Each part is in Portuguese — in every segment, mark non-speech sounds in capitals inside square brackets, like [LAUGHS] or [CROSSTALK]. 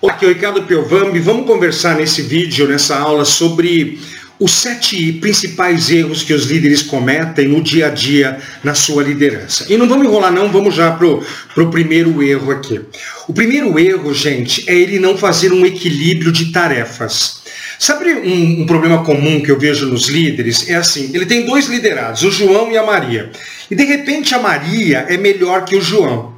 Olá, aqui é o Ricardo Piovambi. Vamos conversar nesse vídeo, nessa aula, sobre os sete principais erros que os líderes cometem no dia a dia na sua liderança. E não vamos enrolar não, vamos já para o primeiro erro aqui. O primeiro erro, gente, é ele não fazer um equilíbrio de tarefas. Sabe um, um, problema comum que eu vejo nos líderes? É assim, ele tem dois liderados, o João e a Maria. E de repente a Maria é melhor que o João.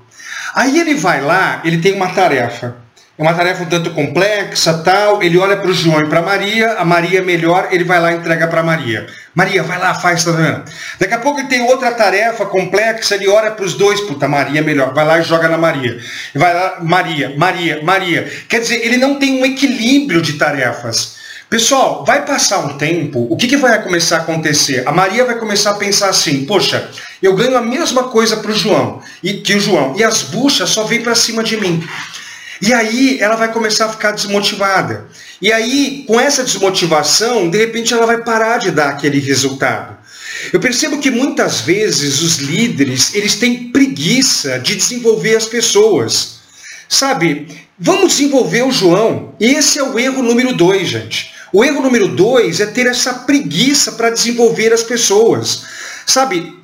Aí ele vai lá, ele tem uma tarefa é uma tarefa um tanto complexa, tal. Ele olha para o João e para Maria, a Maria é melhor, ele vai lá e entrega para Maria. Maria, vai lá, faz, tá vendo? Daqui a pouco ele tem outra tarefa complexa, ele olha para os dois, puta, Maria é melhor, vai lá e joga na Maria. Vai lá, Maria, Maria, Maria. Quer dizer, ele não tem um equilíbrio de tarefas. Pessoal, vai passar um tempo, o que, que vai começar a acontecer? A Maria vai começar a pensar assim, poxa, eu ganho a mesma coisa para o João, e, que o João, e as buchas só vêm para cima de mim. E aí ela vai começar a ficar desmotivada. E aí, com essa desmotivação, de repente ela vai parar de dar aquele resultado. Eu percebo que muitas vezes os líderes, eles têm preguiça de desenvolver as pessoas. Sabe, vamos desenvolver o João. Esse é o erro número dois, gente. O erro número dois é ter essa preguiça para desenvolver as pessoas. Sabe,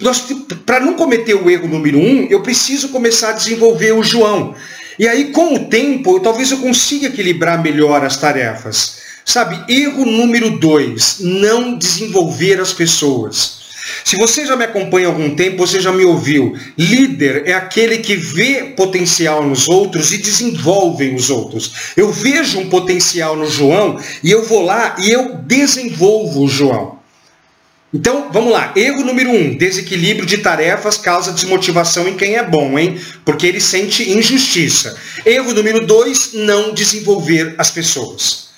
para não cometer o erro número um, eu preciso começar a desenvolver o João. E aí, com o tempo, talvez eu consiga equilibrar melhor as tarefas. Sabe, erro número dois, não desenvolver as pessoas. Se você já me acompanha há algum tempo, você já me ouviu. Líder é aquele que vê potencial nos outros e desenvolve os outros. Eu vejo um potencial no João e eu vou lá e eu desenvolvo o João. Então, vamos lá. Erro número um: desequilíbrio de tarefas causa desmotivação em quem é bom, hein? Porque ele sente injustiça. Erro número dois: não desenvolver as pessoas.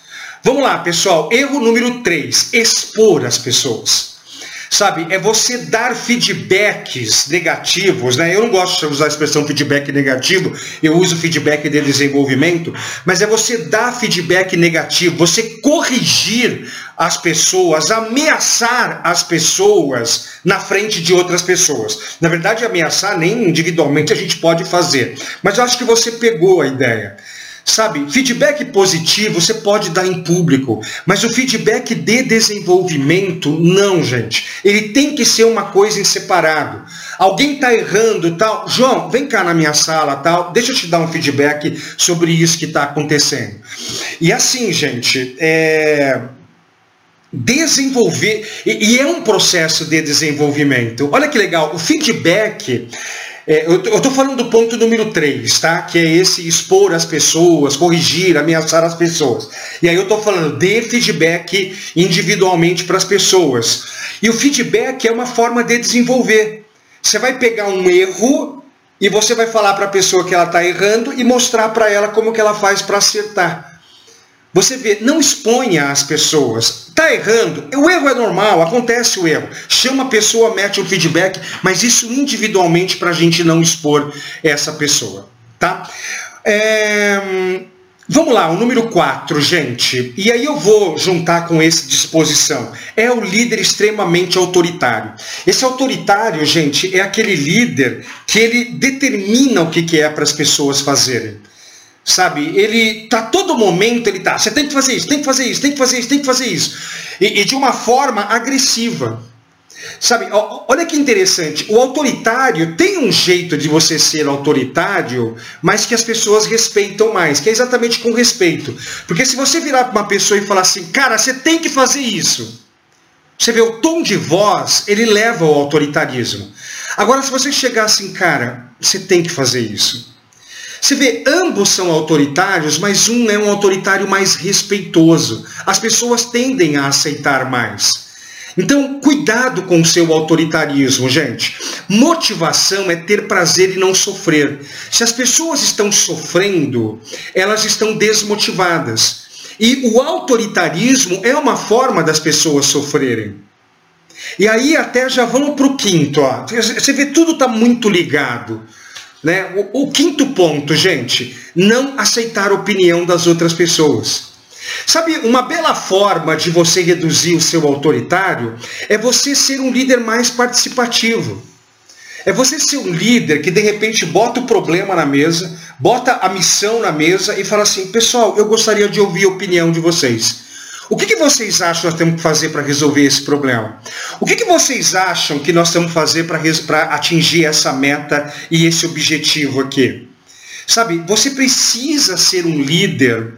Vamos lá, pessoal. Erro número três: expor as pessoas. Sabe, é você dar feedbacks negativos, né? Eu não gosto de usar a expressão feedback negativo, eu uso feedback de desenvolvimento, mas é você dar feedback negativo, você corrigir as pessoas, ameaçar as pessoas na frente de outras pessoas. Na verdade, ameaçar nem individualmente a gente pode fazer, mas eu acho que você pegou a ideia. Sabe, feedback positivo você pode dar em público, mas o feedback de desenvolvimento, não, gente. Ele tem que ser uma coisa em separado. Alguém está errando, tal. João, vem cá na minha sala, tal. Deixa eu te dar um feedback sobre isso que está acontecendo. E assim, gente, é desenvolver, e, é um processo de desenvolvimento. Olha que legal, o feedback é, eu estou falando do ponto número 3, tá? Que é esse expor as pessoas, corrigir, ameaçar as pessoas. E aí eu estou falando de feedback individualmente para as pessoas. E o feedback é uma forma de desenvolver. Você vai pegar um erro e você vai falar para a pessoa que ela está errando e mostrar para ela como que ela faz para acertar. Você vê, não exponha as pessoas. Está errando. O erro é normal, acontece o erro. Chama a pessoa, mete um feedback, mas isso individualmente para a gente não expor essa pessoa. Tá? É... Vamos lá, o número 4, gente. E aí eu vou juntar com esse disposição. É o líder extremamente autoritário. Esse autoritário, gente, é aquele líder que ele determina o que é para as pessoas fazerem. Sabe, ele tá todo momento, ele tá, você tem que fazer isso, tem que fazer isso, tem que fazer isso, tem que fazer isso. E, e de uma forma agressiva. Sabe, olha que interessante, o autoritário tem um jeito de você ser autoritário, mas que as pessoas respeitam mais, que é exatamente com respeito. Porque se você virar para uma pessoa e falar assim, cara, você tem que fazer isso. Você vê o tom de voz, ele leva ao autoritarismo. Agora, se você chegar assim, cara, você tem que fazer isso. Você vê, ambos são autoritários, mas um é um autoritário mais respeitoso. As pessoas tendem a aceitar mais. Então, cuidado com o seu autoritarismo, gente. Motivação é ter prazer e não sofrer. Se as pessoas estão sofrendo, elas estão desmotivadas. E o autoritarismo é uma forma das pessoas sofrerem. E aí até já vamos para o quinto. Ó. Você vê, tudo está muito ligado. Né? O, o quinto ponto, gente, não aceitar a opinião das outras pessoas. Sabe, uma bela forma de você reduzir o seu autoritário é você ser um líder mais participativo. É você ser um líder que de repente bota o problema na mesa, bota a missão na mesa e fala assim, pessoal, eu gostaria de ouvir a opinião de vocês. O que, que vocês acham que nós temos que fazer para resolver esse problema? O que, que vocês acham que nós temos que fazer para atingir essa meta e esse objetivo aqui? Sabe, você precisa ser um líder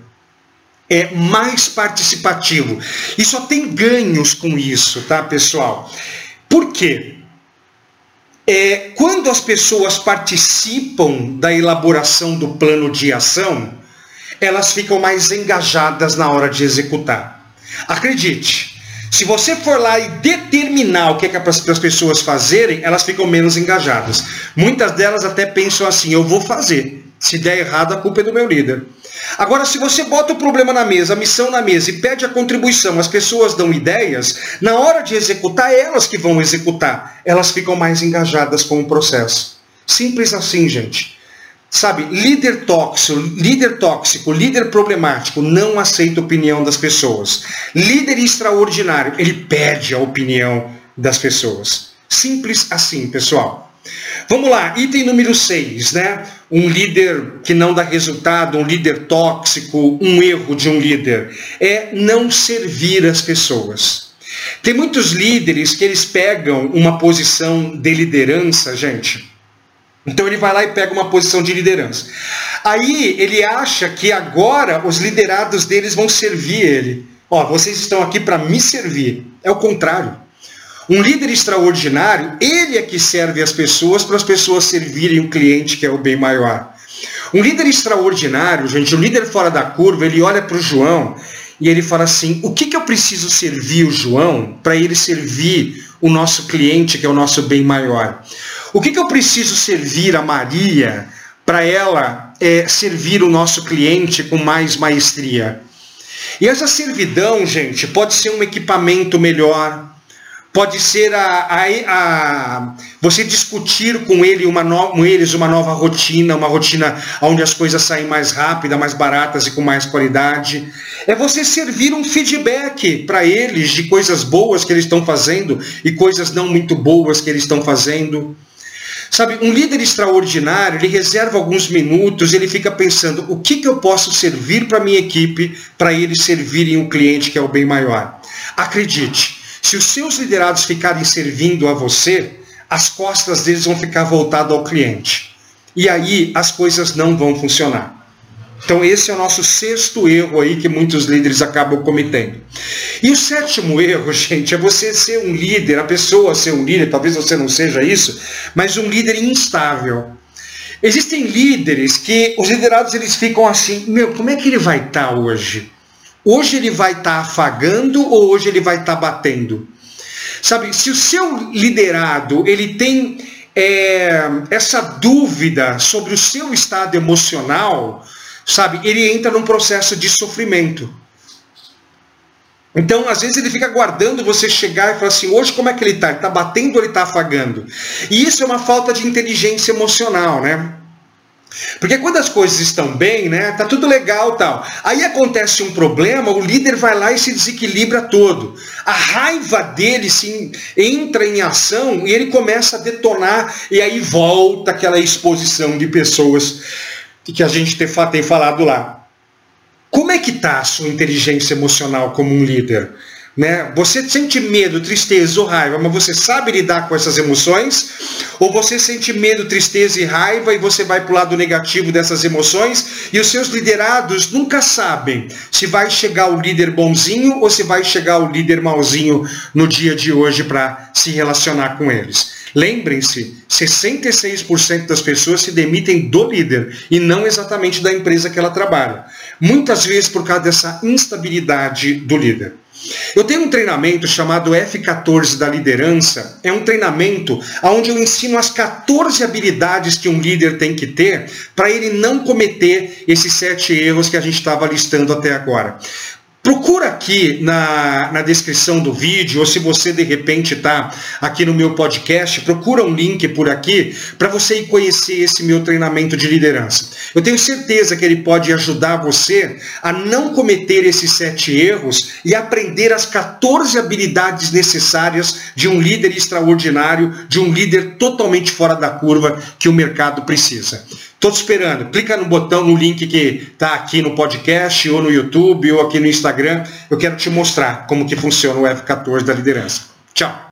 é, mais participativo. E só tem ganhos com isso, tá, pessoal? Por quê? É, quando as pessoas participam da elaboração do plano de ação, elas ficam mais engajadas na hora de executar. Acredite, se você for lá e determinar o que é para as pessoas fazerem, elas ficam menos engajadas. Muitas delas até pensam assim: eu vou fazer. Se der errado, a culpa é do meu líder. Agora, se você bota o problema na mesa, a missão na mesa e pede a contribuição, as pessoas dão ideias, na hora de executar, é elas que vão executar. Elas ficam mais engajadas com o processo. Simples assim, gente. Sabe, líder tóxico, líder tóxico, líder problemático não aceita a opinião das pessoas. Líder extraordinário, ele perde a opinião das pessoas. Simples assim, pessoal. Vamos lá, item número 6, né? Um líder que não dá resultado, um líder tóxico, um erro de um líder é não servir as pessoas. Tem muitos líderes que eles pegam uma posição de liderança, gente, então ele vai lá e pega uma posição de liderança. Aí ele acha que agora os liderados deles vão servir ele. Ó, vocês estão aqui para me servir. É o contrário. Um líder extraordinário, ele é que serve as pessoas para as pessoas servirem o cliente, que é o bem maior. Um líder extraordinário, gente, um líder fora da curva, ele olha para o João e ele fala assim: o que, que eu preciso servir o João para ele servir o nosso cliente, que é o nosso bem maior? O que, que eu preciso servir a Maria para ela é, servir o nosso cliente com mais maestria? E essa servidão, gente, pode ser um equipamento melhor, pode ser a, a, a, você discutir com, ele uma no, com eles uma nova rotina, uma rotina onde as coisas saem mais rápidas, mais baratas e com mais qualidade. É você servir um feedback para eles de coisas boas que eles estão fazendo e coisas não muito boas que eles estão fazendo. Sabe, um líder extraordinário, ele reserva alguns minutos, ele fica pensando, o que, que eu posso servir para a minha equipe para eles servirem o cliente que é o bem maior. Acredite, se os seus liderados ficarem servindo a você, as costas deles vão ficar voltadas ao cliente. E aí as coisas não vão funcionar. Então esse é o nosso sexto erro aí que muitos líderes acabam cometendo. E o sétimo erro, [LAUGHS] gente, é você ser um líder, a pessoa ser um líder, talvez você não seja isso, mas um líder instável. Existem líderes que os liderados eles ficam assim, meu, como é que ele vai estar tá hoje? Hoje ele vai estar tá afagando ou hoje ele vai estar tá batendo? Sabe, se o seu liderado ele tem é, essa dúvida sobre o seu estado emocional, sabe, ele entra num processo de sofrimento. Então, às vezes ele fica aguardando você chegar e falar assim, hoje como é que ele está? Ele está batendo ou ele está afagando? E isso é uma falta de inteligência emocional, né? Porque quando as coisas estão bem, né, tá tudo legal tal. Aí acontece um problema, o líder vai lá e se desequilibra todo. A raiva dele se entra em ação e ele começa a detonar e aí volta aquela exposição de pessoas que a gente tem falado lá. Como é que está a sua inteligência emocional como um líder? Né? Você sente medo, tristeza ou raiva, mas você sabe lidar com essas emoções? Ou você sente medo, tristeza e raiva e você vai para o lado negativo dessas emoções e os seus liderados nunca sabem se vai chegar o líder bonzinho ou se vai chegar o líder malzinho no dia de hoje para se relacionar com eles. Lembrem-se, 66% das pessoas se demitem do líder e não exatamente da empresa que ela trabalha. Muitas vezes por causa dessa instabilidade do líder. Eu tenho um treinamento chamado F14 da liderança. É um treinamento onde eu ensino as 14 habilidades que um líder tem que ter para ele não cometer esses sete erros que a gente estava listando até agora. Procura aqui na, na descrição do vídeo, ou se você de repente está aqui no meu podcast, procura um link por aqui para você ir conhecer esse meu treinamento de liderança. Eu tenho certeza que ele pode ajudar você a não cometer esses sete erros e aprender as 14 habilidades necessárias de um líder extraordinário, de um líder totalmente fora da curva que o mercado precisa. Tô te esperando. Clica no botão, no link que tá aqui no podcast, ou no YouTube, ou aqui no Instagram. Eu quero te mostrar como que funciona o F14 da liderança. Tchau.